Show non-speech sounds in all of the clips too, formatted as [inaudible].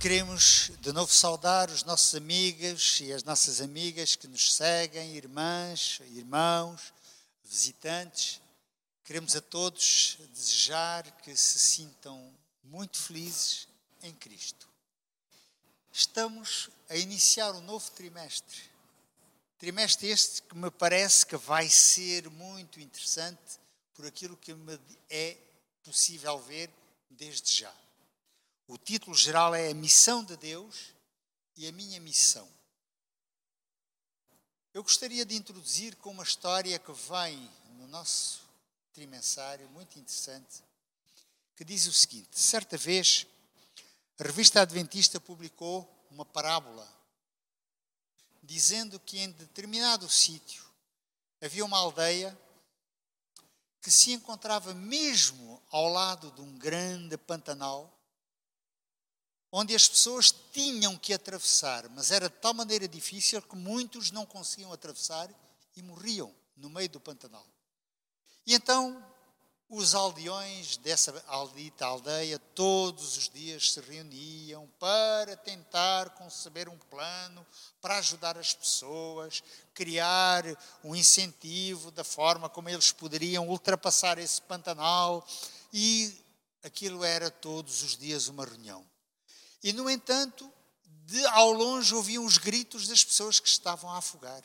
Queremos de novo saudar os nossos amigos e as nossas amigas que nos seguem, irmãs, irmãos, visitantes. Queremos a todos desejar que se sintam muito felizes em Cristo. Estamos a iniciar um novo trimestre. Trimestre este que me parece que vai ser muito interessante por aquilo que me é possível ver desde já. O título geral é A Missão de Deus e a Minha Missão. Eu gostaria de introduzir com uma história que vem no nosso trimensário, muito interessante, que diz o seguinte: certa vez, a revista Adventista publicou uma parábola dizendo que em determinado sítio havia uma aldeia que se encontrava mesmo ao lado de um grande pantanal onde as pessoas tinham que atravessar, mas era de tal maneira difícil que muitos não conseguiam atravessar e morriam no meio do Pantanal. E então os aldeões dessa aldita aldeia todos os dias se reuniam para tentar conceber um plano para ajudar as pessoas, criar um incentivo da forma como eles poderiam ultrapassar esse Pantanal e aquilo era todos os dias uma reunião. E, no entanto, de ao longe ouviam os gritos das pessoas que estavam a afogar.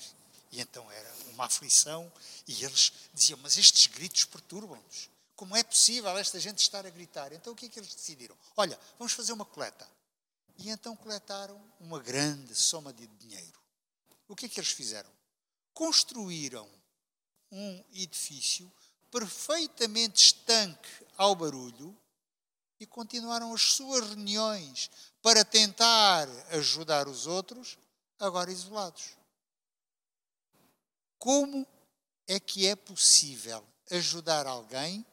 E então era uma aflição, e eles diziam: Mas estes gritos perturbam-nos. Como é possível esta gente estar a gritar? Então o que é que eles decidiram? Olha, vamos fazer uma coleta. E então coletaram uma grande soma de dinheiro. O que é que eles fizeram? Construíram um edifício perfeitamente estanque ao barulho e continuaram as suas reuniões para tentar ajudar os outros, agora isolados. Como é que é possível ajudar alguém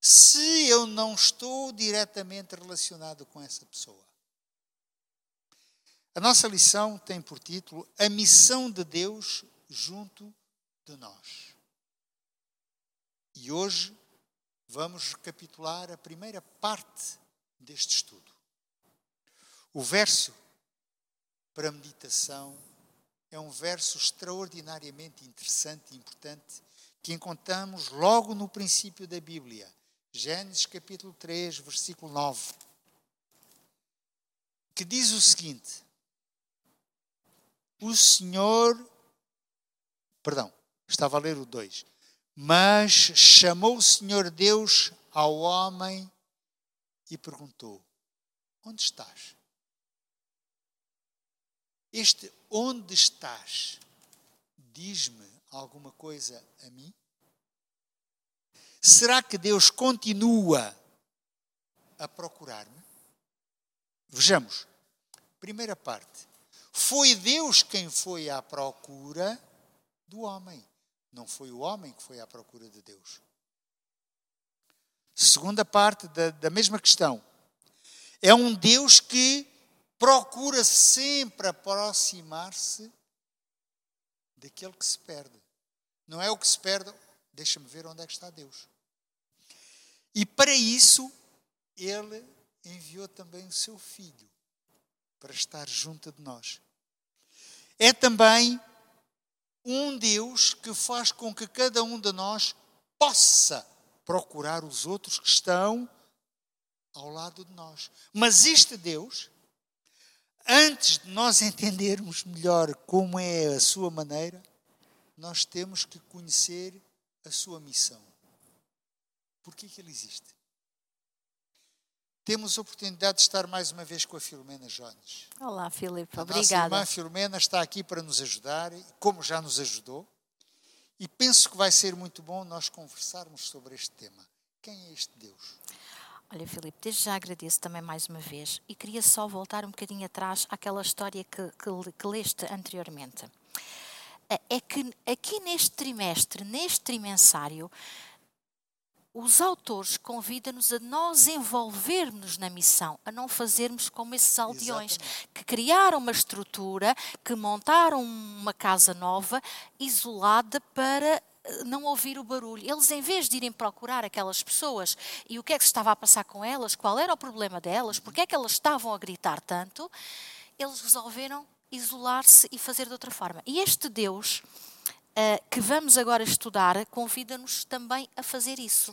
se eu não estou diretamente relacionado com essa pessoa? A nossa lição tem por título A Missão de Deus junto de nós. E hoje vamos recapitular a primeira parte deste estudo. O verso para meditação é um verso extraordinariamente interessante e importante que encontramos logo no princípio da Bíblia, Gênesis capítulo 3, versículo 9, que diz o seguinte: O Senhor, perdão, estava a ler o 2. Mas chamou o Senhor Deus ao homem e perguntou: Onde estás? Este onde estás diz-me alguma coisa a mim? Será que Deus continua a procurar-me? Vejamos. Primeira parte. Foi Deus quem foi à procura do homem. Não foi o homem que foi à procura de Deus. Segunda parte da, da mesma questão. É um Deus que procura sempre aproximar-se daquele que se perde. Não é o que se perde, deixa-me ver onde é que está Deus. E para isso, ele enviou também o seu filho para estar junto de nós. É também um Deus que faz com que cada um de nós possa procurar os outros que estão ao lado de nós. Mas este Deus, antes de nós [laughs] entendermos melhor como é a sua maneira, nós temos que conhecer a sua missão. Por que, ele existe? Temos a oportunidade de estar mais uma vez com a Filomena Jones. Olá, Filipe. Obrigada. A nossa irmã Filomena está aqui para nos ajudar, como já nos ajudou. E penso que vai ser muito bom nós conversarmos sobre este tema. Quem é este Deus? Olha, Filipe, desde já agradeço também mais uma vez e queria só voltar um bocadinho atrás àquela história que, que, que leste anteriormente. É que aqui neste trimestre, neste trimensário, os autores convidam-nos a nós envolvermos na missão, a não fazermos como esses aldeões Exatamente. que criaram uma estrutura, que montaram uma casa nova, isolada para não ouvir o barulho. Eles, em vez de irem procurar aquelas pessoas e o que é que se estava a passar com elas, qual era o problema delas, porque é que elas estavam a gritar tanto, eles resolveram isolar-se e fazer de outra forma. E este Deus uh, que vamos agora estudar convida-nos também a fazer isso,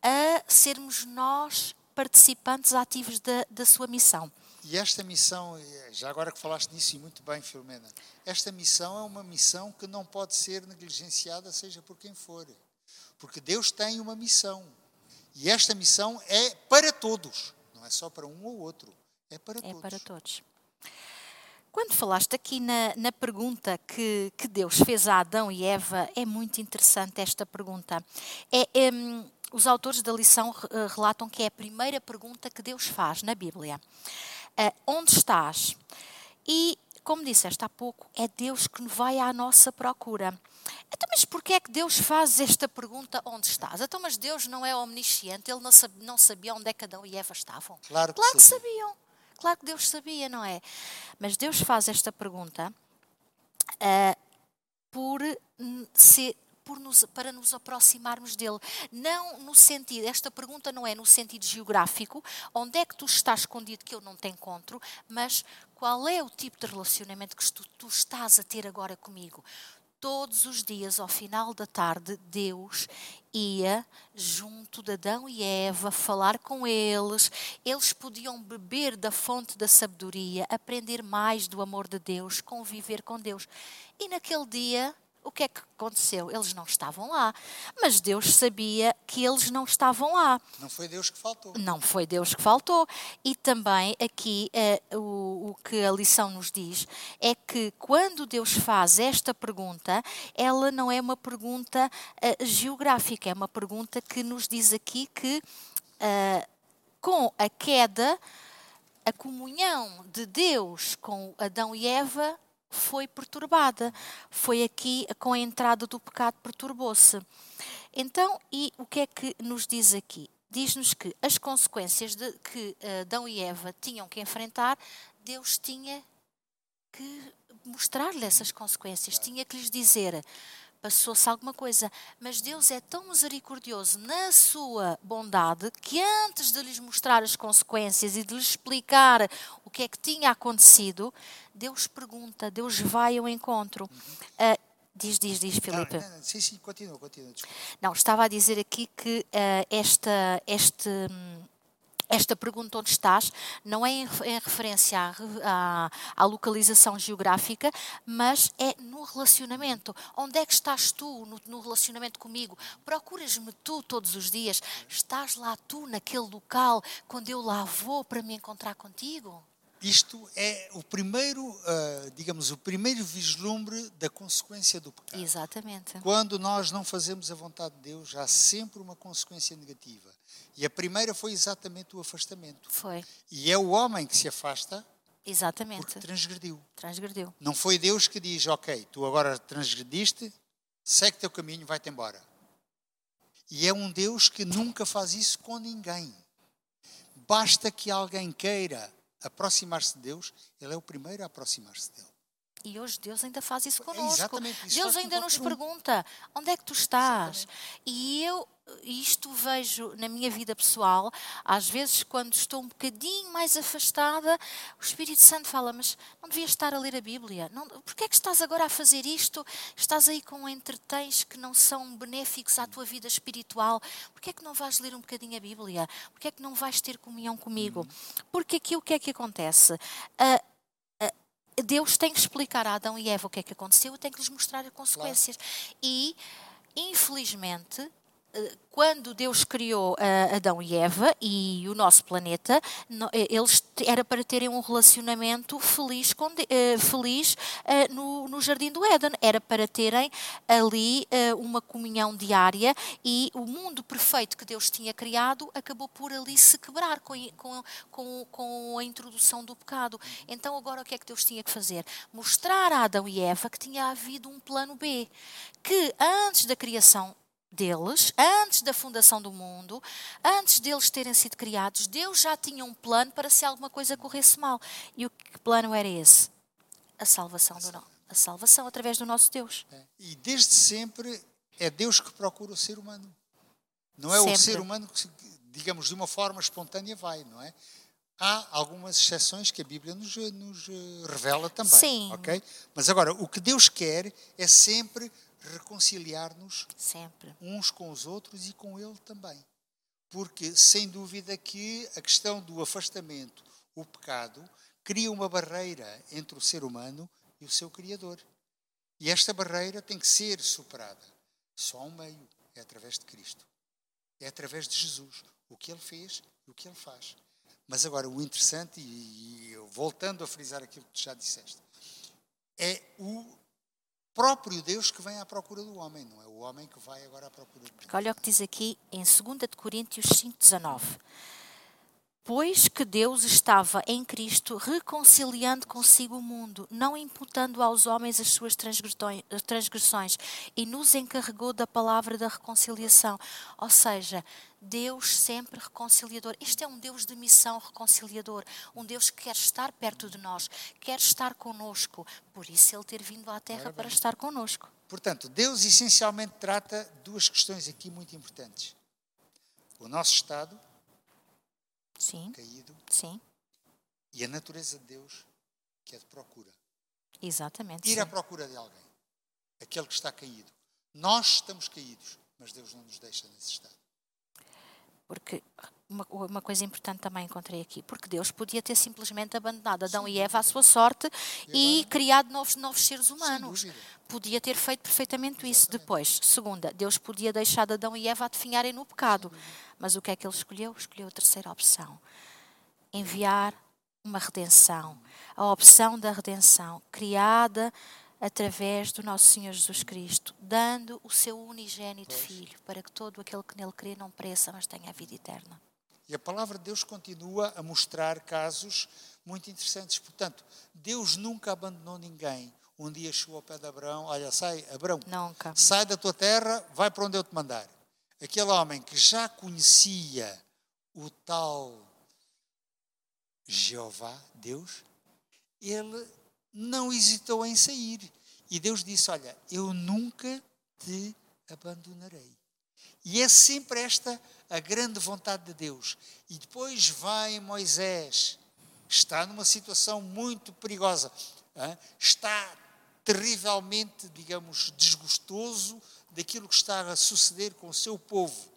a sermos nós participantes ativos da, da sua missão. E esta missão, já agora que falaste nisso e muito bem, Filomena, esta missão é uma missão que não pode ser negligenciada, seja por quem for. Porque Deus tem uma missão. E esta missão é para todos, não é só para um ou outro, é para é todos. É para todos. Quando falaste aqui na, na pergunta que, que, Deus fez a Adão e Eva, é muito interessante esta pergunta. É, é, os autores da lição eh, relatam que é a primeira pergunta que Deus faz na Bíblia. Uh, onde estás? E, como disseste há pouco, é Deus que vai à nossa procura. Então, mas porquê é que Deus faz esta pergunta, onde estás? Então, mas Deus não é omnisciente, Ele não sabia, não sabia onde é que Adão e Eva estavam? Claro que, claro que sabiam. Claro que Deus sabia, não é? Mas Deus faz esta pergunta uh, por ser, nos, para nos aproximarmos dele. Não no sentido, esta pergunta não é no sentido geográfico, onde é que tu estás escondido que eu não te encontro, mas qual é o tipo de relacionamento que tu, tu estás a ter agora comigo? Todos os dias, ao final da tarde, Deus ia junto de Adão e Eva falar com eles. Eles podiam beber da fonte da sabedoria, aprender mais do amor de Deus, conviver com Deus. E naquele dia o que é que aconteceu? Eles não estavam lá. Mas Deus sabia que eles não estavam lá. Não foi Deus que faltou. Não foi Deus que faltou. E também aqui uh, o, o que a lição nos diz é que quando Deus faz esta pergunta, ela não é uma pergunta uh, geográfica, é uma pergunta que nos diz aqui que uh, com a queda, a comunhão de Deus com Adão e Eva foi perturbada. Foi aqui com a entrada do pecado perturbou-se. Então, e o que é que nos diz aqui? Diz-nos que as consequências de, que eh, Adão e Eva tinham que enfrentar, Deus tinha que mostrar-lhe essas consequências, tinha que lhes dizer: passou-se alguma coisa. Mas Deus é tão misericordioso na sua bondade que antes de lhes mostrar as consequências e de lhes explicar o que é que tinha acontecido, Deus pergunta, Deus vai ao encontro. Uh, diz, diz, diz, Filipe. Não, não, sim, sim, continua, continua. Desculpa. Não, estava a dizer aqui que uh, esta, este. Hum, esta pergunta onde estás não é em, referência à, à, à, localização geográfica, mas é no relacionamento. Onde é que estás tu no, no relacionamento comigo? Procuras-me tu todos os dias? Estás lá tu naquele local quando eu lá vou para me encontrar contigo? Isto é o primeiro, uh, digamos, o primeiro vislumbre da consequência do pecado. Exatamente. Quando nós não fazemos a vontade de Deus, há sempre uma consequência negativa. E a primeira foi exatamente o afastamento. Foi. E é o homem que se afasta Exatamente. porque transgrediu. Transgrediu. Não foi Deus que diz, ok, tu agora transgrediste, segue teu caminho, vai-te embora. E é um Deus que nunca faz isso com ninguém. Basta que alguém queira aproximar-se de Deus, Ele é o primeiro a aproximar-se dele. E hoje Deus ainda faz isso. Exatamente, isso Deus ainda nos pergunta: onde é que tu estás? Exatamente. E eu isto vejo na minha vida pessoal, às vezes quando estou um bocadinho mais afastada, o Espírito Santo fala, mas não devias estar a ler a Bíblia? Não, porquê é que estás agora a fazer isto? Estás aí com entretens que não são benéficos à tua vida espiritual. Porquê é que não vais ler um bocadinho a Bíblia? Porquê é que não vais ter comunhão comigo? Uhum. Porque aqui o que é que acontece? Uh, Deus tem que explicar a Adão e Eva o que é que aconteceu e tem que lhes mostrar as consequências. Claro. E, infelizmente, quando Deus criou Adão e Eva e o nosso planeta, eles era para terem um relacionamento feliz, eh, feliz eh, no, no Jardim do Éden, era para terem ali eh, uma comunhão diária e o mundo perfeito que Deus tinha criado acabou por ali se quebrar com, com, com, com a introdução do pecado. Então agora o que é que Deus tinha que fazer? Mostrar a Adão e Eva que tinha havido um plano B, que antes da criação deles, antes da fundação do mundo, antes deles terem sido criados, Deus já tinha um plano para se alguma coisa corresse mal. E o que plano era esse? A salvação do a salvação através do nosso Deus. É. E desde sempre é Deus que procura o ser humano. Não é Sempre. o ser humano que, digamos, de uma forma espontânea vai, não é? Há algumas exceções que a Bíblia nos, nos eh, revela também. Sim. ok? Mas agora, o que Deus quer é sempre reconciliar-nos Sempre. uns com os outros e com Ele também. Porque, sem dúvida, que a questão do afastamento, o pecado, cria uma barreira entre o ser humano e o seu Criador. E esta barreira tem que ser superada. Só um meio, é através de Cristo. É através de Jesus. O que Ele fez e o que Ele faz. Mas agora, o interessante, e, e voltando a frisar aquilo que tu já disseste, é o próprio Deus que vem à procura do homem, não é o homem que vai agora à procura de Deus. Porque olha o que diz aqui em 2 de Coríntios 5,19. Pois que Deus estava em Cristo reconciliando consigo o mundo, não imputando aos homens as suas transgressões- e nos encarregou da palavra da reconciliação. Ou seja, Deus sempre reconciliador. Este é um Deus de missão reconciliador, um Deus que quer estar perto de nós, quer estar conosco. Por isso ele ter vindo à terra para estar conosco. Portanto, Deus essencialmente trata duas questões aqui muito importantes. O nosso estado Sim, caído sim, e a natureza de Deus, que é de procura. exatamente. Ir sim. à procura de alguém, aquele que está caído. Nós estamos caídos, mas Deus não nos deixa nesse estado. Porque uma, uma coisa importante também encontrei aqui, porque Deus podia ter simplesmente abandonado Adão e Eva à sua sorte e, criado novos, novos seres humanos. Podia ter feito perfeitamente isso. Depois, segunda, Deus podia deixar Adão e Eva a definharem no pecado. Mas o que é que ele escolheu? Escolheu a terceira opção. Enviar uma redenção. A opção da redenção, criada através do nosso Senhor Jesus Cristo, dando o seu unigênito Filho, para que todo aquele que nele crê não pereça, mas tenha a vida eterna. E a palavra de Deus continua a mostrar casos muito interessantes. Portanto, Deus nunca abandonou ninguém. Um dia chegou ao pé de Abraão, olha, sai, Abraão, Nunca. sai da tua terra, vai para onde eu te mandar. Aquele homem que já conhecia o tal Jeová, Deus, ele não hesitou em sair. E Deus disse: Olha, eu nunca te abandonarei. E é sempre esta a grande vontade de Deus. E depois vai Moisés, está numa situação muito perigosa, está terrivelmente, digamos, desgostoso daquilo que está a suceder com o seu povo.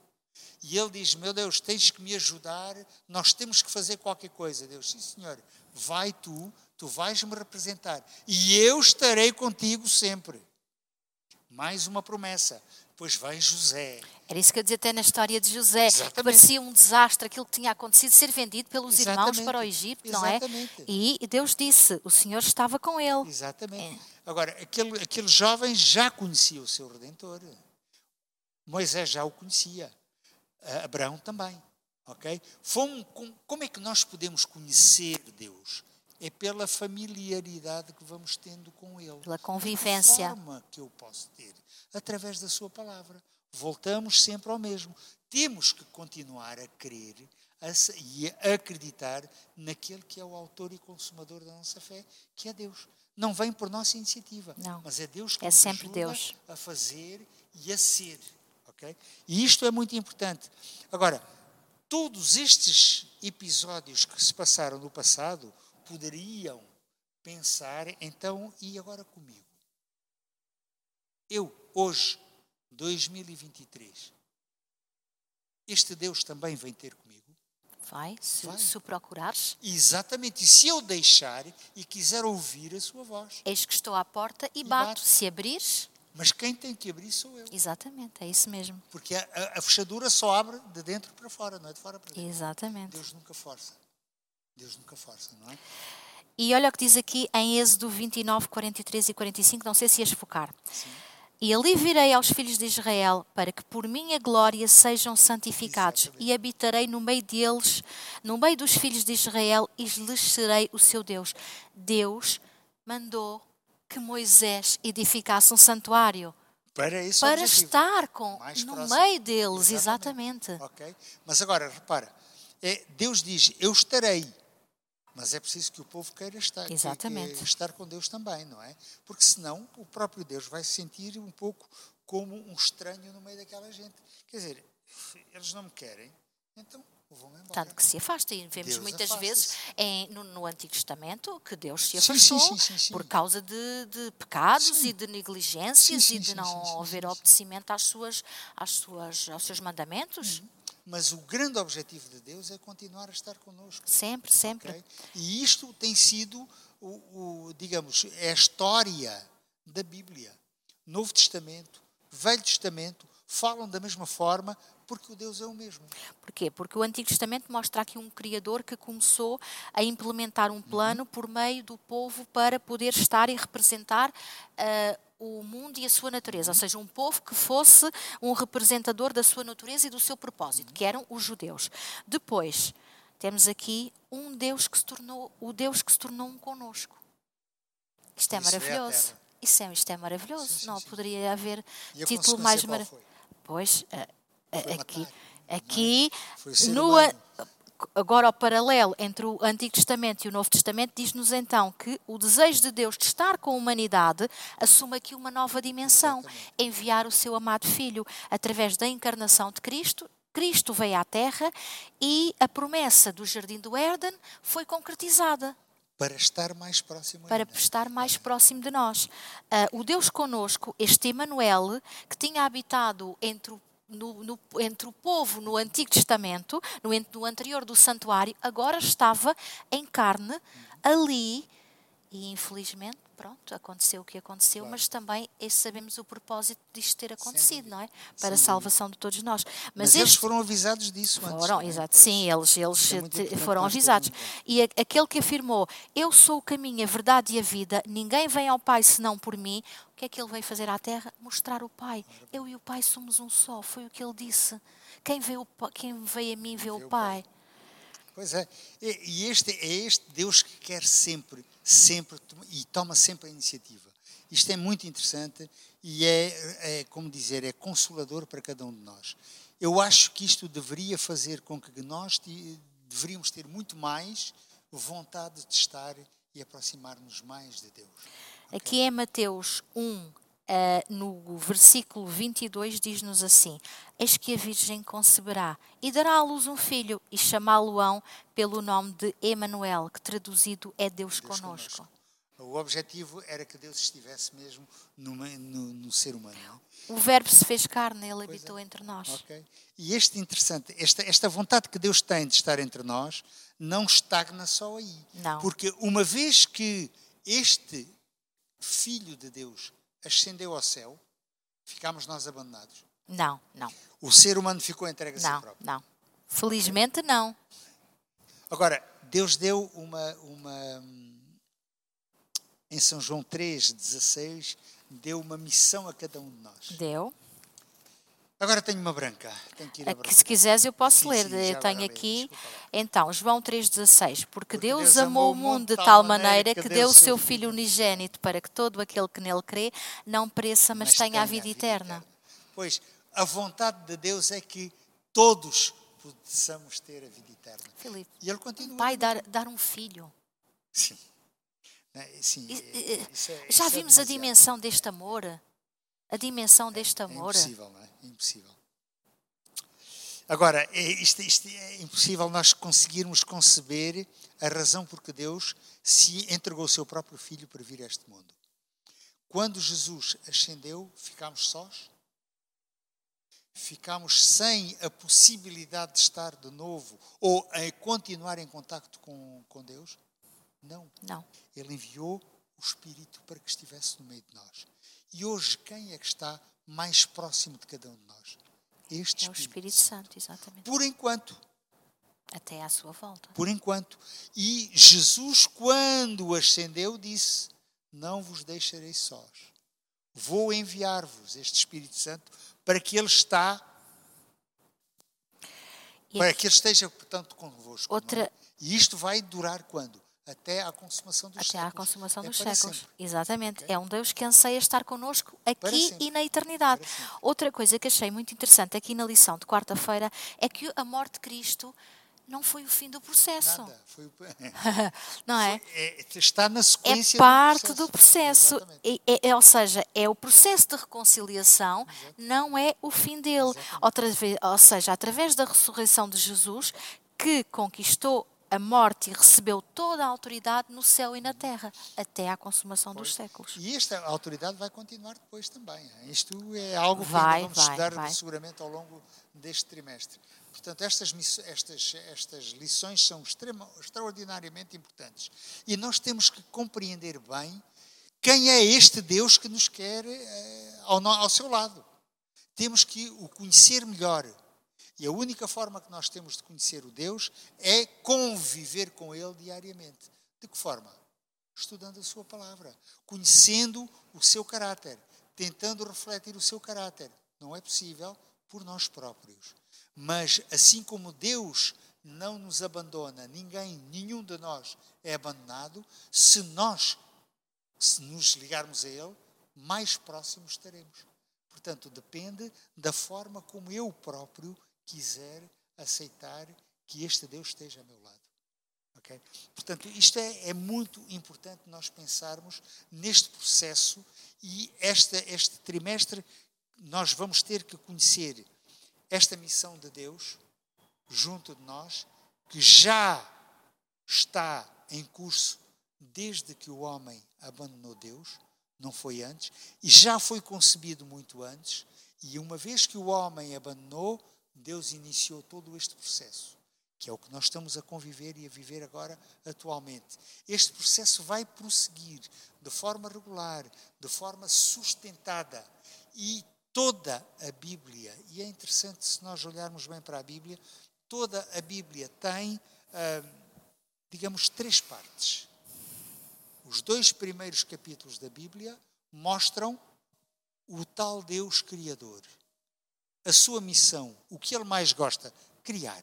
E ele diz: Meu Deus, tens que me ajudar, nós temos que fazer qualquer coisa. Deus, sim, senhor, vai tu, tu vais me representar e eu estarei contigo sempre. Mais uma promessa. Depois vem José. Era isso que eu dizia até na história de José, Exatamente. parecia um desastre aquilo que tinha acontecido, ser vendido pelos irmãos Exatamente. para o Egito, não é? Exatamente. E Deus disse: o Senhor estava com ele. Exatamente. Agora, aquele, aquele jovem já conhecia o seu Redentor. Moisés já o conhecia. Ah, Abraão também. Ok? Como é que nós podemos conhecer Deus? É pela familiaridade que vamos tendo com Ele. Pela convivência. forma que eu posso ter? Através da Sua palavra. Voltamos sempre ao mesmo. Temos que continuar a crer a e a acreditar naquele que é o autor e consumador da nossa fé, que é Deus. Não vem por nossa iniciativa, Não. mas é Deus que É nos ajuda Deus. a fazer e a ser. ok? E isto é muito importante. Agora, todos estes episódios que se passaram no passado poderiam pensar, então, e agora comigo? Eu, hoje, 2023, este Deus também vem ter comigo? Vai, se, Vai. se o procurares. Exatamente. E se eu deixar e quiser ouvir a sua voz? Eis que estou à porta e, E bato. bate. Se abrires, Mas quem tem que abrir sou eu. exatamente, é isso mesmo. Porque a, a- a fechadura só abre de dentro para fora, não é de fora para dentro. Exatamente. Deus nunca força. Deus nunca força, não é? E olha o que diz aqui em Êxodo 29, 43 e 45, não sei se ias focar. E ali virei aos filhos de Israel, para que por minha glória sejam santificados, Exatamente. e habitarei no meio deles, no meio dos filhos de Israel, e lhes serei o seu Deus. Deus mandou que Moisés edificasse um santuário Para esse para objetivo. estar com, Mais no próximo. meio deles, exatamente. Ok? Mas agora, repara, é, Deus diz, eu estarei. Mas é preciso que o povo queira estar, que- Exatamente. que estar com Deus também, não é? Porque senão o próprio Deus vai se sentir um pouco como um estranho no meio daquela gente. Quer dizer, eles não me querem, então vão embora. Tanto que se afasta. E vemos Deus muitas vezes em- no, no Antigo Testamento que Deus se afastou sim, sim, sim, por causa de, de pecados e de negligências e de não haver obedecimento às suas, às suas, aos seus mandamentos. Mas o grande objetivo de Deus é continuar a estar connosco. Sempre, sempre. ok? E isto tem sido, o, o, digamos, é a história da Bíblia. Novo Testamento, Velho Testamento, falam da mesma forma porque o Deus é o mesmo. Porquê? Porque o Antigo Testamento mostra aqui um Criador que começou a implementar um plano por meio do povo para poder estar e representar ah, o mundo e a sua natureza. Ou seja, um povo que fosse um representador da sua natureza e do seu propósito, que eram os judeus. Depois, temos aqui um Deus que se tornou, o Deus que se tornou um conosco. Isto é Isso é maravilhoso. terra. Isso é, isto é maravilhoso. Sim, sim, Não sim. poderia haver E título mais maravilhoso. Pois, ah, Foi aqui, matar, é? aqui ser no, agora o paralelo entre o Antigo Testamento e o Novo Testamento diz-nos então que o desejo de Deus de estar com a humanidade assume aqui uma nova dimensão, enviar o seu amado Filho através da encarnação de Cristo. Cristo veio à Terra e a promessa do Jardim do Éden foi concretizada Para estar mais próximo para ainda. estar mais próximo de nós. Ah, o Deus conosco, este Emanuel, que tinha habitado entre o no- no- entre o povo no Antigo Testamento, no, no anterior do santuário, agora estava em carne ali e infelizmente, pronto, aconteceu o que aconteceu, mas também sabemos o propósito disto ter acontecido, dúvida. não é? Para a salvação de todos nós. Mas, Mas eles este foram avisados disso antes. foram, é? exato, sim, eles, eles é foram avisados. E aquele que afirmou: Eu sou o caminho, a verdade e a vida, ninguém vem ao Pai senão por mim. Que é que ele veio fazer à Terra? Mostrar o Pai. Eu e o Pai somos um só, foi o que ele disse. Quem veio, o quem veio a mim vê o o Pai. Pois é. E este é este Deus que quer sempre, sempre, e toma sempre a iniciativa. Isto é muito interessante e é, é, como dizer, é consolador para cada um de nós. Eu acho que isto deveria fazer com que nós deveríamos ter muito mais vontade de estar e aproximar-nos mais de Deus. Aqui em Mateus 1, eh, no versículo 22, diz-nos assim: Eis que a Virgem conceberá e dará à luz um filho, e chamá-lo-ão pelo nome de Emanuel, que traduzido é Deus, Deus conosco. O objetivo era que Deus estivesse mesmo no, no- no ser humano. não é? O Verbo se fez carne, ele Pois é. habitou entre nós. Ok? E este interessante, esta, esta vontade que Deus tem de estar entre nós, não estagna só aí. Não. Porque uma vez que este Filho de Deus ascendeu ao céu, ficámos nós abandonados. Não, não, O ser humano ficou entregue a si não, próprio. não. Felizmente não. Agora, Deus deu uma, uma. Em São João 3, 16, deu uma missão a cada um de nós. Deu. Agora tenho uma branca. Tenho que ir a Aqui, branca. se quiseres, eu posso Sim, ler. sim, eu tenho aqui, então, João 3,16. Porque, Porque Deus, Deus amou o mundo de tal maneira que deu o seu Filho unigênito para que todo aquele que nele crê não pereça, mas, tenha a vida eterna. Pois, a vontade de Deus é que todos possamos ter a vida eterna. Filipe, E ele continua. pai dar, dar um filho. Sim. Né, Sim, é- isso é- Já isso é vimos a demasiado. dimensão deste amor? A dimensão deste É amor? impossível, não é? É impossível. Agora, é, isto, isto é impossível nós conseguirmos conceber a razão por que Deus se entregou o seu próprio Filho para vir a este mundo. Quando Jesus ascendeu, ficámos sós? Ficámos sem a possibilidade de estar de novo ou a continuar em contacto com, com Deus? Não. Não. Ele enviou o Espírito para que estivesse no meio de nós. E hoje, quem é que está mais próximo de cada um de nós? Este É o Espírito. Espírito Santo, exatamente. Por enquanto. Até à sua volta. Por enquanto. E Jesus, quando ascendeu, disse: Não vos deixarei sós. Vou enviar-vos este Espírito Santo para que ele está, para que ele esteja, portanto, convosco. é? Outra- E isto vai durar quando? Até à consumação dos Até séculos. à consumação É dos séculos. sempre. Exatamente. É um Deus que anseia estar connosco aqui e na eternidade. Outra coisa que achei muito interessante aqui na lição de quarta-feira é que a morte de Cristo não foi o fim do processo. Nada. Foi, [laughs] [laughs] não é? é- está na É sequência parte do processo. Exatamente. É- é- ou seja, é o processo de reconciliação, não é o fim dele. Outra vez, ou seja, através da ressurreição de Jesus, que conquistou a morte e recebeu toda a autoridade no céu e na terra, até à consumação dos séculos. E esta autoridade vai continuar depois também. Isto é algo que Vai, vamos vai, estudar vai. seguramente ao longo deste trimestre. Portanto, estas, estas, estas lições são extrema, extraordinariamente importantes. E nós temos que compreender bem quem é este Deus que nos quer eh, ao, ao seu lado. Temos que o conhecer melhor. E a única forma que nós temos de conhecer o Deus é conviver com Ele diariamente. De que forma? Estudando a Sua palavra, conhecendo o seu caráter, tentando refletir o seu caráter. Não é possível por nós próprios. Mas assim como Deus não nos abandona, ninguém, nenhum de nós é abandonado, se nós se nos ligarmos a Ele, mais próximos estaremos. Portanto, depende da forma como eu próprio quiser aceitar que este Deus esteja ao meu lado. Ok? Portanto, isto é, é muito importante nós pensarmos neste processo e esta, este trimestre nós vamos ter que conhecer esta missão de Deus junto de nós, que já está em curso desde que o homem abandonou Deus, não foi antes, e já foi concebido muito antes, e uma vez que o homem abandonou, Deus iniciou todo este processo, que é o que nós estamos a conviver e a viver agora atualmente. Este processo vai prosseguir de forma regular, de forma sustentada, e toda a Bíblia, e é interessante se nós olharmos bem para a Bíblia, toda a Bíblia tem, ah, digamos, três partes. Os dois primeiros capítulos da Bíblia mostram o tal Deus Criador. A sua missão, o que ele mais gosta, criar.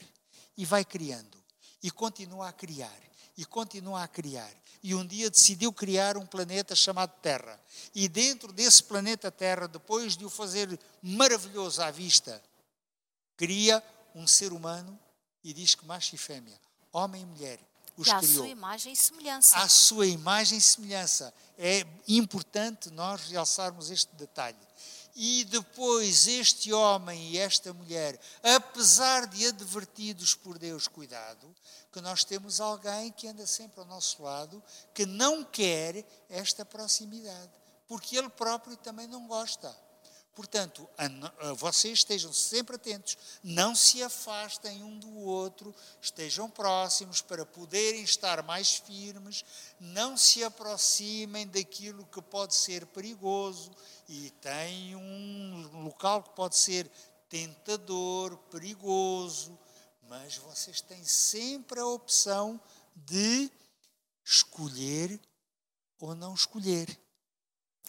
E vai criando. E continua a criar. E continua a criar. E um dia decidiu criar um planeta chamado Terra. E dentro desse planeta Terra, depois de o fazer maravilhoso à vista, cria um ser humano e diz que macho e fêmea, homem e mulher, os E à criou sua imagem e semelhança. à sua imagem e semelhança. É importante nós realçarmos este detalhe. E depois este homem e esta mulher, apesar de advertidos por Deus, cuidado, que nós temos alguém que anda sempre ao nosso lado, que não quer esta proximidade, porque ele próprio também não gosta. Portanto, a a vocês estejam sempre atentos, não se afastem um do outro, estejam próximos para poderem estar mais firmes, não se aproximem daquilo que pode ser perigoso e tem um local que pode ser tentador, perigoso, mas vocês têm sempre a opção de escolher ou não escolher.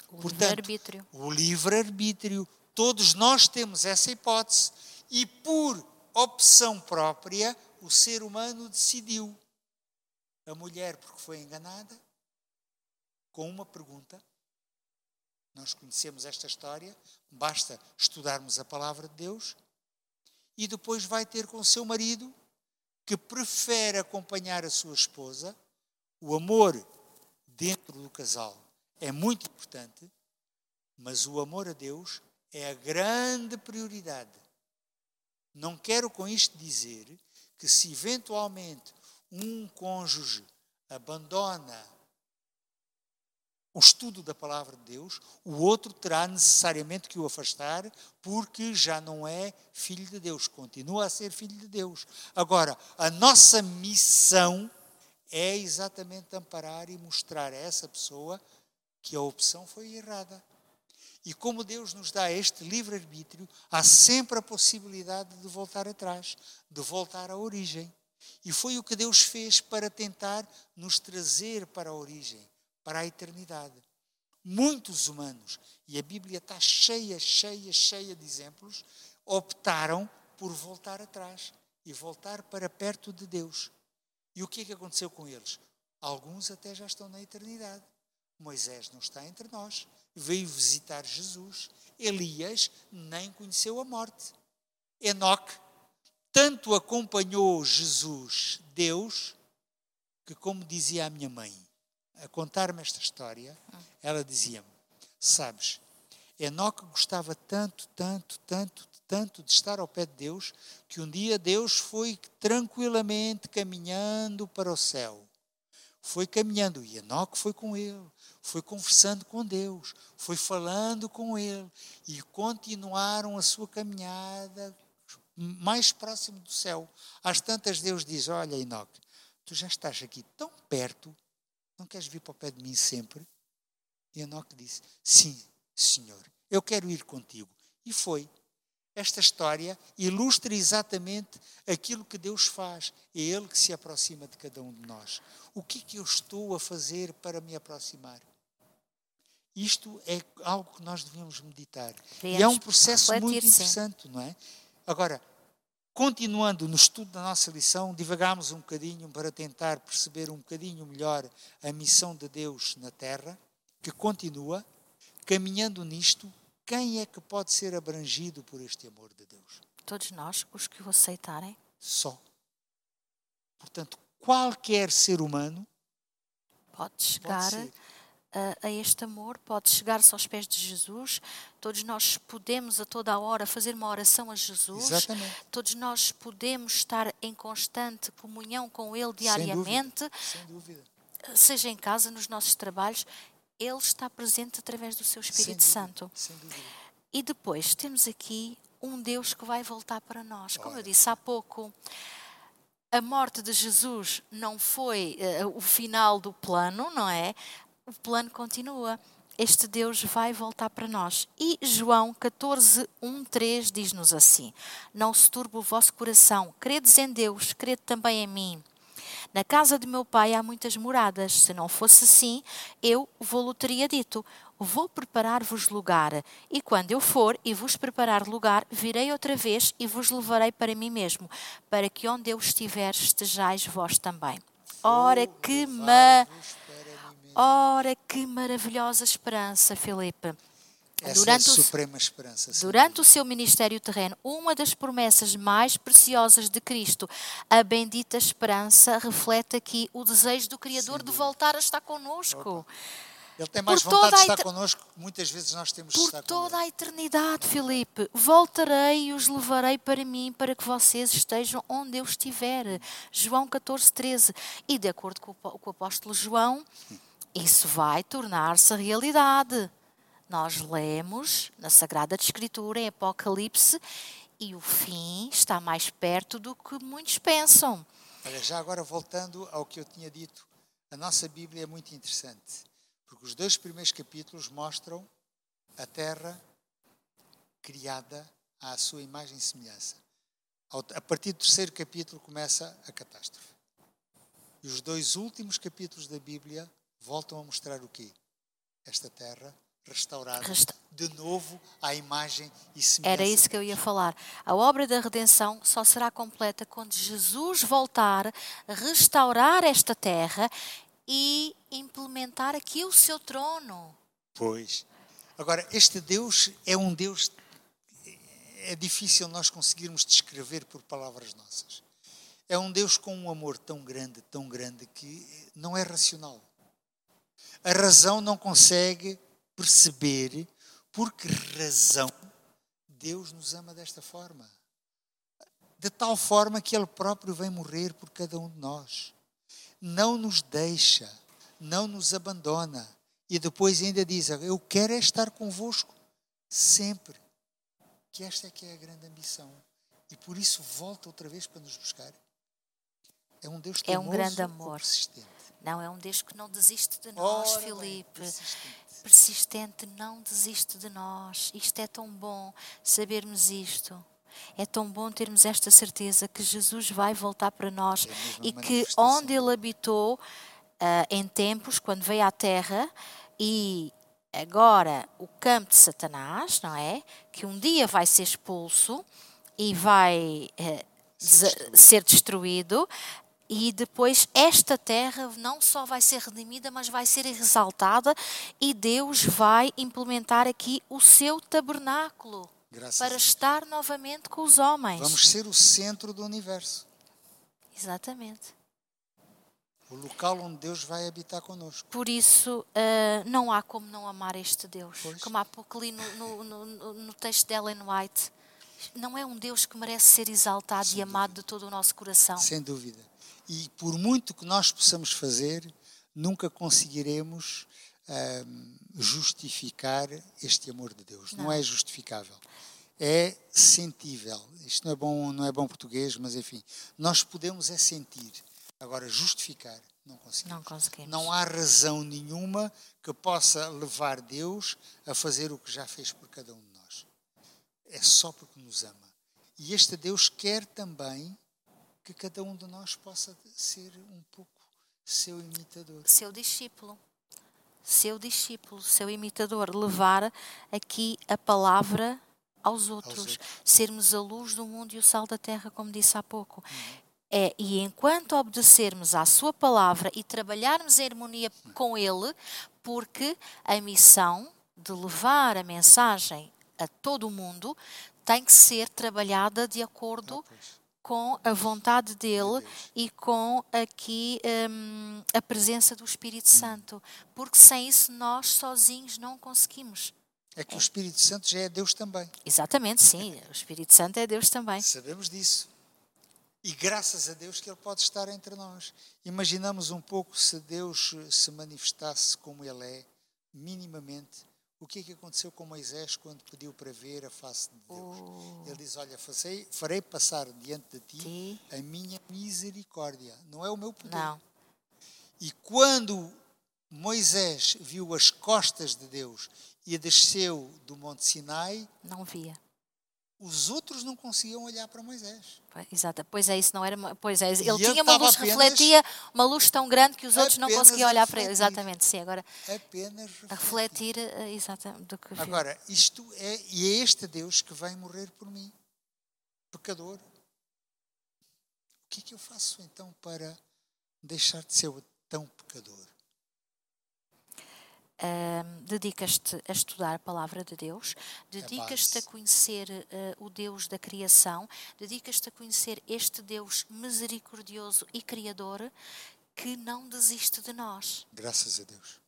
O Portanto, livre-arbítrio. O livre-arbítrio. Todos nós temos essa hipótese. E por opção própria, o ser humano decidiu. A mulher, porque foi enganada, com uma pergunta. Nós conhecemos esta história, basta estudarmos a palavra de Deus. E depois vai ter com o seu marido, que prefere acompanhar a sua esposa. O amor dentro do casal é muito importante, mas o amor a Deus é a grande prioridade. Não quero com isto dizer que se eventualmente um cônjuge abandona o estudo da palavra de Deus, o outro terá necessariamente que o afastar, porque já não é filho de Deus, continua a ser filho de Deus. Agora, a nossa missão é exatamente amparar e mostrar a essa pessoa que a opção foi errada. E como Deus nos dá este livre-arbítrio, há sempre a possibilidade de voltar atrás, de voltar à origem. E foi o que Deus fez para tentar nos trazer para a origem, para a eternidade. Muitos humanos, e a Bíblia está cheia, cheia, cheia de exemplos, optaram por voltar atrás e voltar para perto de Deus. E o que é que aconteceu com eles? Alguns até já estão na eternidade. Moisés não está entre nós, veio visitar Jesus. Elias nem conheceu a morte. Enoque tanto acompanhou Jesus, Deus, que, como dizia a minha mãe, a contar-me esta história, ela dizia-me: Sabes, Enoque gostava tanto, tanto, tanto, tanto de estar ao pé de Deus, que um dia Deus foi tranquilamente caminhando para o céu. Foi caminhando, e Enoque foi com ele, foi conversando com Deus, foi falando com ele, e continuaram a sua caminhada mais próximo do céu. Às tantas, Deus diz: Olha, Enoque, tu já estás aqui tão perto, não queres vir para o pé de mim sempre? E Enoque disse: Sim, Senhor, eu quero ir contigo. E foi. Esta história ilustra exatamente aquilo que Deus faz. É Ele que se aproxima de cada um de nós. O que é que eu estou a fazer para me aproximar? Isto é algo que nós devemos meditar. e é um processo muito interessante, não é? Agora, continuando no estudo da nossa lição, divagámos um bocadinho para tentar perceber um bocadinho melhor a missão de Deus na Terra, que continua, caminhando nisto, quem é que pode ser abrangido por este amor de Deus? Todos nós, os que o aceitarem. Só. Portanto, qualquer ser humano pode chegar pode a, a, este amor, pode chegar-se aos pés de Jesus. Todos nós podemos a toda a hora fazer uma oração a Jesus. Exatamente. Todos nós podemos estar em constante comunhão com Ele diariamente. Sem dúvida. Sem dúvida. Seja em casa, nos nossos trabalhos. Ele está presente através do seu Espírito sem Santo. Sem dúvida. E depois temos aqui um Deus que vai voltar para nós. Como Olha. eu disse há pouco, a morte de Jesus não foi uh, o final do plano, não é? O plano continua. Este Deus vai voltar para nós. E João 14, 1, 3 diz-nos assim: Não se turbe o vosso coração, credes em Deus, crede também em mim. Na casa de meu pai há muitas moradas. Se não fosse assim, eu vou-lhe teria dito: Vou preparar-vos lugar. E quando eu for e vos preparar lugar, virei outra vez e vos levarei para mim mesmo, para que onde eu estiver estejais vós também. Ora que ma... Ora que maravilhosa esperança, Filipe. Essa durante é a suprema esperança. Sim. Durante o seu ministério terreno, uma das promessas mais preciosas de Cristo, a bendita esperança, reflete aqui o desejo do Criador de voltar a estar conosco. Ele tem mais por vontade de estar connosco que muitas vezes nós temos por de estar Por toda a eternidade, Filipe. Voltarei e os levarei para mim, para que vocês estejam onde eu estiver. João 14, 13. E de acordo com o apóstolo João, isso vai tornar-se realidade. Nós lemos na Sagrada Escritura, em Apocalipse, e o fim está mais perto do que muitos pensam. Olha, já agora voltando ao que eu tinha dito, a nossa Bíblia é muito interessante, porque os dois primeiros capítulos mostram a terra criada à sua imagem e semelhança. A partir do terceiro capítulo começa a catástrofe. E os dois últimos capítulos da Bíblia voltam a mostrar o quê? Esta terra restaurada Resta... de novo à imagem e semelhança. Era isso que eu ia falar. A obra da redenção só será completa quando Jesus voltar, restaurar esta terra e implementar aqui o seu trono. Pois. Agora, este Deus é um Deus é difícil nós conseguirmos descrever por palavras nossas. É um Deus com um amor tão grande, tão grande que não é racional. A razão não consegue perceber por que razão Deus nos ama desta forma. De tal forma que Ele próprio vem morrer por cada um de nós. Não nos deixa, não nos abandona. E depois ainda diz: Eu quero é estar convosco sempre. Que esta é que é a grande ambição. E por isso volta outra vez para nos buscar. É um Deus é um grande amor. persistente. Não, é um Deus que não desiste de nós, Ora, Filipe. Persistente. persistente, não desiste de nós. Isto é tão bom sabermos isto. É tão bom termos esta certeza que Jesus vai voltar para nós é e que onde Ele habitou uh, em tempos, quando veio à Terra, e agora o campo de Satanás, não é? Que um dia vai ser expulso e vai uh, ser destruído. E depois esta terra não só vai ser redimida, mas vai ser exaltada e Deus vai implementar aqui o seu tabernáculo. Graças para estar novamente com os homens. Vamos ser o centro do universo. Exatamente. O local onde Deus vai habitar connosco. Por isso, ah, não há como não amar este Deus. Pois. Como há pouco li no, no- no- no- no texto de Ellen White, não é um Deus que merece ser exaltado e amado de todo o nosso coração. Sem dúvida. E por muito que nós possamos fazer, nunca conseguiremos justificar este amor de Deus. Não. Não. é justificável. É sentível. Isto não é bom, não é bom português, mas enfim, nós podemos é sentir. Agora justificar não conseguimos. Não conseguimos. Não há razão nenhuma que possa levar Deus a fazer o que já fez por cada um de nós. É só porque nos ama. E este Deus quer também que cada um de nós possa ser um pouco seu imitador. Seu discípulo. Seu discípulo, seu imitador. Levar aqui a palavra aos outros. outros. Sermos a luz do mundo e o sal da terra, como disse há pouco. É, e enquanto obedecermos à Sua palavra e trabalharmos em harmonia com Ele, porque a missão de levar a mensagem a todo o mundo tem que ser trabalhada de acordo Ah. Com a vontade dele e com aqui hum, a presença do Espírito Hum. Santo. Porque sem isso nós sozinhos não conseguimos. É que o Espírito Santo já é Deus também. Exatamente, sim. O Espírito Santo é Deus também. Sabemos disso. E graças a Deus que Ele pode estar entre nós. Imaginamos um pouco se Deus se manifestasse como Ele é, minimamente. O que é que aconteceu com Moisés quando pediu para ver a face de Deus? Ele diz: Olha, farei, farei passar diante de ti Ti. a minha misericórdia. Não é o meu poder. Não. E quando Moisés viu as costas de Deus e desceu do Monte Sinai, Não via. Os outros não conseguiam olhar para Moisés. Exato. Pois é, isso não era. Pois é, ele ele tinha uma luz, refletia uma luz tão grande que os outros não conseguiam olhar para ele. refletir. Exatamente, sim. Agora, Apenas a refletir eh, exatamente do que. Agora, isto é, e é este Deus que vai morrer por mim, pecador. O que é que eu faço então para deixar de ser tão pecador? Ahm, dedicas-te a estudar a palavra de Deus, dedicas-te a conhecer eh, o Deus da criação, dedicas-te a conhecer este Deus misericordioso e criador que não desiste de nós. Graças a Deus.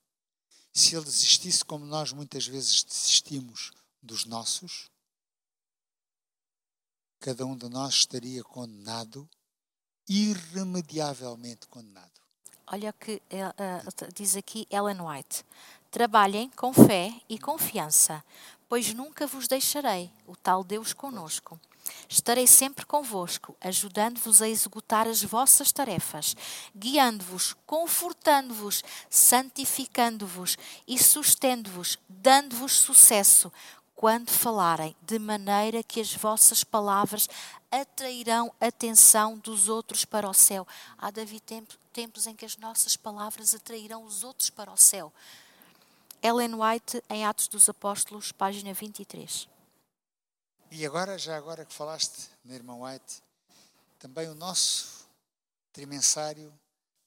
Se ele desistisse como nós muitas vezes desistimos dos nossos, cada um de nós estaria condenado, irremediavelmente condenado. Olha o que eh, diz aqui Ellen White: Trabalhem com fé e confiança, pois nunca vos deixarei, o tal Deus conosco. Estarei sempre convosco, ajudando-vos a executar as vossas tarefas, guiando-vos, confortando-vos, santificando-vos e sustendo-vos, dando-vos sucesso, quando falarem, de maneira que as vossas palavras atrairão a atenção dos outros para o céu. Há tempo- tempos em que as nossas palavras atrairão os outros para o céu. Ellen White, em Atos dos Apóstolos, página 23. E agora, já agora que falaste na irmã White, também o nosso trimensário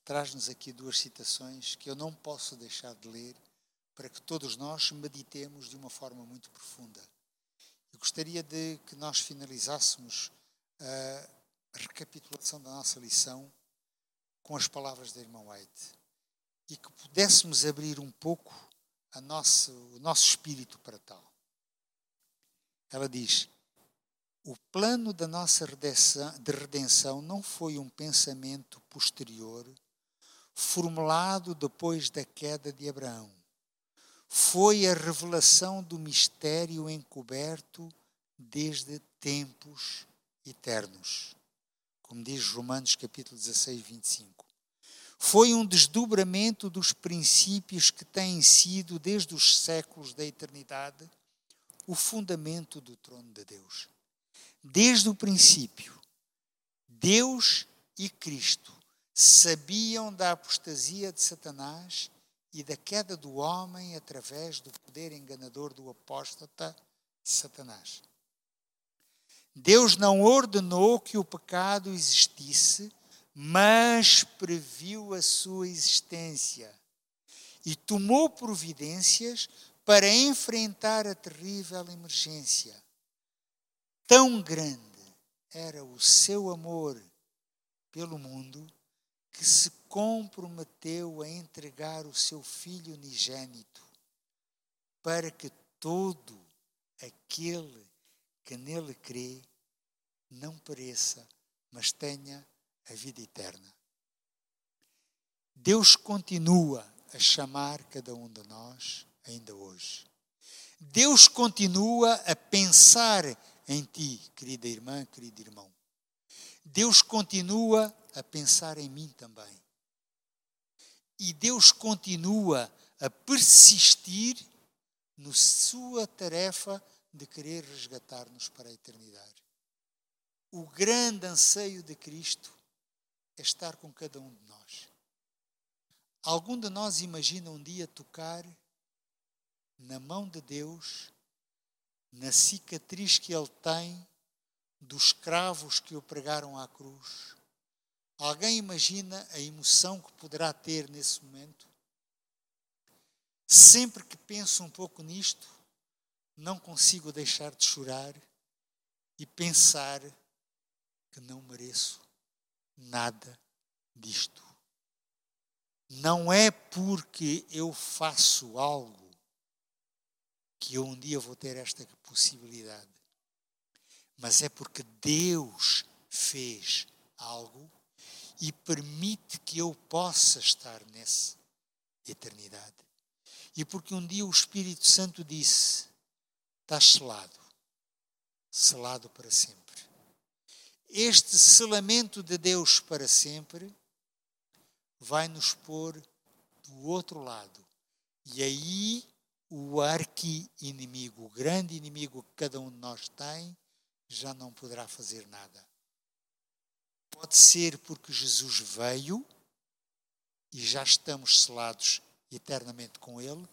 traz-nos aqui duas citações que eu não posso deixar de ler para que todos nós meditemos de uma forma muito profunda. Eu gostaria de que nós finalizássemos a recapitulação da nossa lição com as palavras da irmã White e que pudéssemos abrir um pouco a nosso, o nosso espírito para tal. Ela diz: o plano da nossa redenção, de redenção não foi um pensamento posterior, formulado depois da queda de Abraão. Foi a revelação do mistério encoberto desde tempos eternos. Como diz Romanos capítulo 16, 25. Foi um desdobramento dos princípios que têm sido, desde os séculos da eternidade, o fundamento do trono de Deus. Desde o princípio, Deus e Cristo sabiam da apostasia de Satanás e da queda do homem através do poder enganador do apóstata Satanás. Deus não ordenou que o pecado existisse, mas previu a sua existência e tomou providências para enfrentar a terrível emergência. tão grande era o seu amor pelo mundo que se comprometeu a entregar o seu filho unigênito para que todo aquele que nele crê não pereça, mas tenha a vida eterna. Deus continua a chamar cada um de nós ainda hoje. Deus continua a pensar em ti, querida irmã, querido irmão. Deus continua a pensar em mim também. E Deus continua a persistir na sua tarefa de querer resgatar-nos para a eternidade. O grande anseio de Cristo é estar com cada um de nós. Algum de nós imagina um dia tocar na mão de Deus, na cicatriz que Ele tem dos cravos que o pregaram à cruz? Alguém imagina a emoção que poderá ter nesse momento? Sempre que penso um pouco nisto, não consigo deixar de chorar e pensar que não mereço nada disto. Não é porque eu faço algo que eu um dia vou ter esta possibilidade, mas é porque Deus fez algo e permite que eu possa estar nessa eternidade. E porque um dia o Espírito Santo disse: Estás selado, selado para sempre. Este selamento de Deus para sempre vai nos pôr do outro lado. E aí o arqui-inimigo, o grande inimigo que cada um de nós tem, já não poderá fazer nada. Pode ser porque Jesus veio e já estamos selados eternamente com Ele,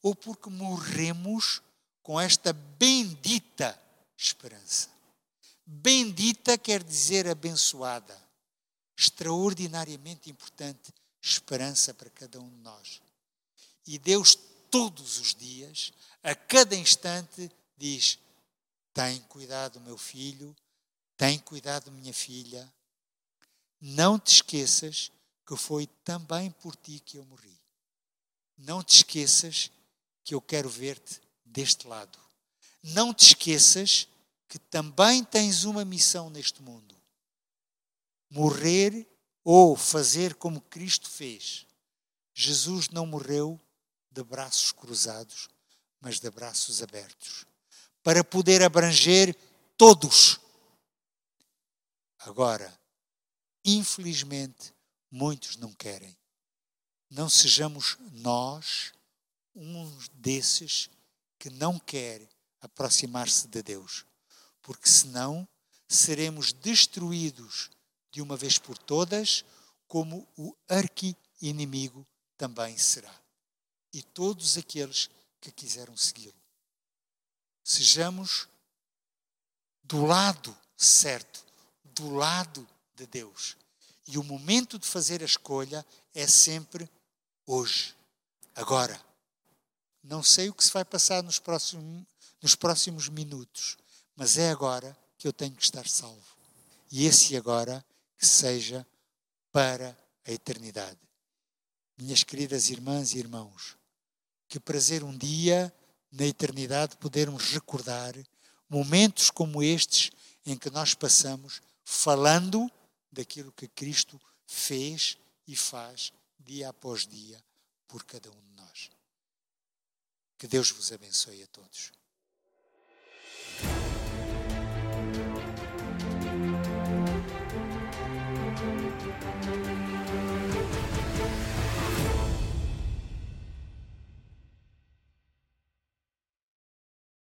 ou porque morremos com esta bendita esperança. Bendita quer dizer abençoada, extraordinariamente importante esperança para cada um de nós. E Deus, todos os dias, a cada instante, diz: Tem cuidado, meu filho, tem cuidado, minha filha. Não te esqueças que foi também por ti que eu morri não te esqueças que eu quero ver-te deste lado. Não te esqueças que também tens uma missão neste mundo: morrer ou fazer como Cristo fez. Jesus não morreu de braços cruzados, mas de braços abertos, para poder abranger todos. Agora, infelizmente, muitos não querem não sejamos nós uns desses que não quer aproximar-se de Deus, porque senão seremos destruídos de uma vez por todas, como o arqui-inimigo também será. E todos aqueles que quiseram segui-lo. Sejamos do lado certo, do lado de Deus. E o momento de fazer a escolha é sempre hoje, agora. Não sei o que se vai passar nos próximos, nos próximos minutos, mas é agora que eu tenho que estar salvo. E esse agora que seja para a eternidade. Minhas queridas irmãs e irmãos, que prazer um dia na eternidade podermos recordar momentos como estes em que nós passamos falando daquilo que Cristo fez e faz dia após dia, por cada um de nós. Que Deus vos abençoe a todos.